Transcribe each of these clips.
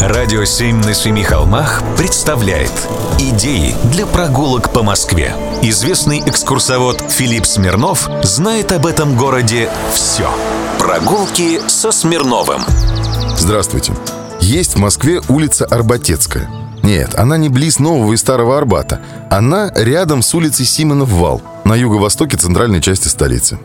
Радио «Семь на семи холмах» представляет Идеи для прогулок по Москве Известный экскурсовод Филипп Смирнов знает об этом городе все Прогулки со Смирновым Здравствуйте. Есть в Москве улица Арбатецкая. Нет, она не близ Нового и Старого Арбата. Она рядом с улицей Симонов Вал, на юго-востоке центральной части столицы.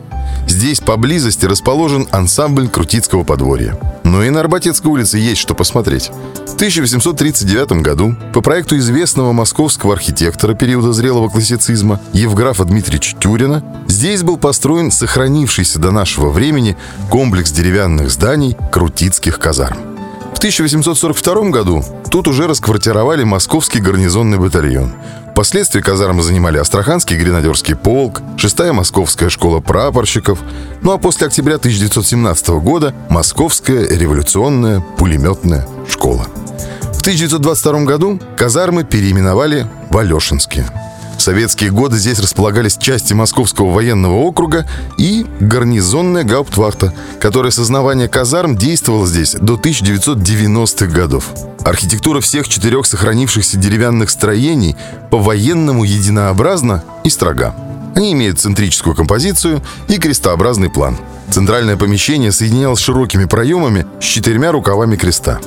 Здесь поблизости расположен ансамбль Крутицкого подворья. Но и на Арбатецкой улице есть что посмотреть. В 1839 году по проекту известного московского архитектора периода зрелого классицизма Евграфа Дмитриевича Тюрина здесь был построен сохранившийся до нашего времени комплекс деревянных зданий Крутицких казарм. В 1842 году тут уже расквартировали московский гарнизонный батальон. Впоследствии казармы занимали Астраханский гренадерский полк, 6-я Московская школа прапорщиков, ну а после октября 1917 года Московская революционная пулеметная школа. В 1922 году казармы переименовали в Алешинские. Советские годы здесь располагались части Московского военного округа и гарнизонная гауптвахта, которая с основания казарм действовала здесь до 1990-х годов. Архитектура всех четырех сохранившихся деревянных строений по-военному единообразна и строга. Они имеют центрическую композицию и крестообразный план. Центральное помещение соединялось широкими проемами с четырьмя рукавами креста.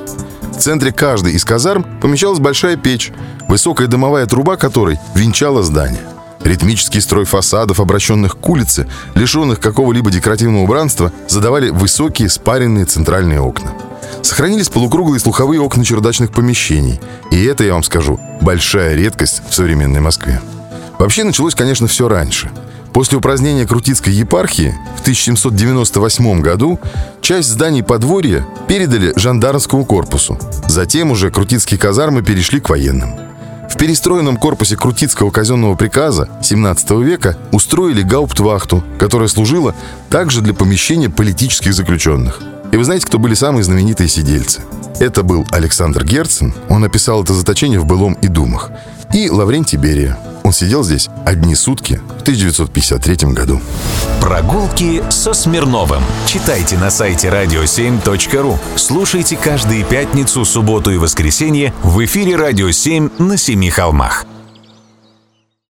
В центре каждой из казарм помещалась большая печь, высокая дымовая труба которой венчала здание. Ритмический строй фасадов, обращенных к улице, лишенных какого-либо декоративного убранства, задавали высокие спаренные центральные окна. Сохранились полукруглые слуховые окна чердачных помещений. И это, я вам скажу, большая редкость в современной Москве. Вообще началось, конечно, все раньше – После упразднения Крутицкой епархии в 1798 году часть зданий подворья передали жандармскому корпусу. Затем уже Крутицкие казармы перешли к военным. В перестроенном корпусе Крутицкого казенного приказа 17 века устроили гауптвахту, которая служила также для помещения политических заключенных. И вы знаете, кто были самые знаменитые сидельцы? Это был Александр Герцен, он описал это заточение в «Былом и думах», и Лаврентий Берия, он сидел здесь одни сутки в 1953 году. Прогулки со Смирновым. Читайте на сайте radio7.ru. Слушайте каждые пятницу, субботу и воскресенье в эфире «Радио 7» на Семи холмах.